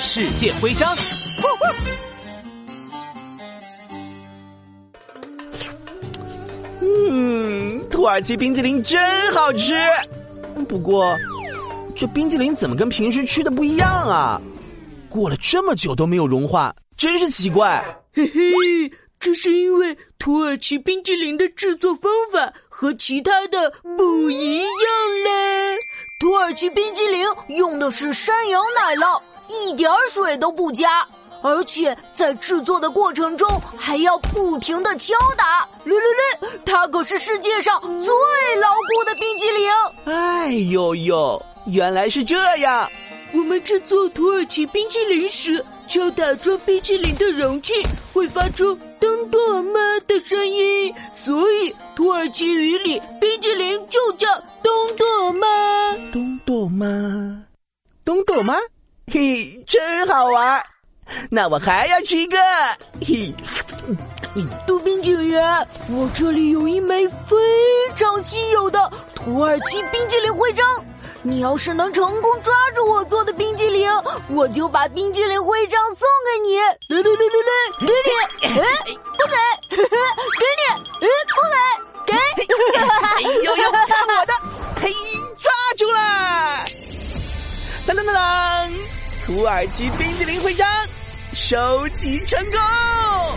世界徽章。嗯，土耳其冰激凌真好吃。不过，这冰激凌怎么跟平时吃的不一样啊？过了这么久都没有融化，真是奇怪。嘿嘿，这是因为土耳其冰激凌的制作方法和其他的不一样呢。土耳其冰激凌用的是山羊奶酪，一点水都不加。而且在制作的过程中还要不停的敲打，噜噜噜！它可是世界上最牢固的冰激凌。哎呦呦，原来是这样！我们制作土耳其冰淇淋时，敲打装冰淇淋的容器会发出“咚咚吗”的声音，所以土耳其语里冰激凌就叫“咚咚吗”。咚咚吗？咚咚吗？嘿，真好玩！那我还要吃一个，嘿，杜宾警员，我这里有一枚非常稀有的土耳其冰激凌徽章。你要是能成功抓住我做的冰激凌，我就把冰激凌徽章送给你。来来来来来，给你，土耳其冰激凌徽章。收集成功。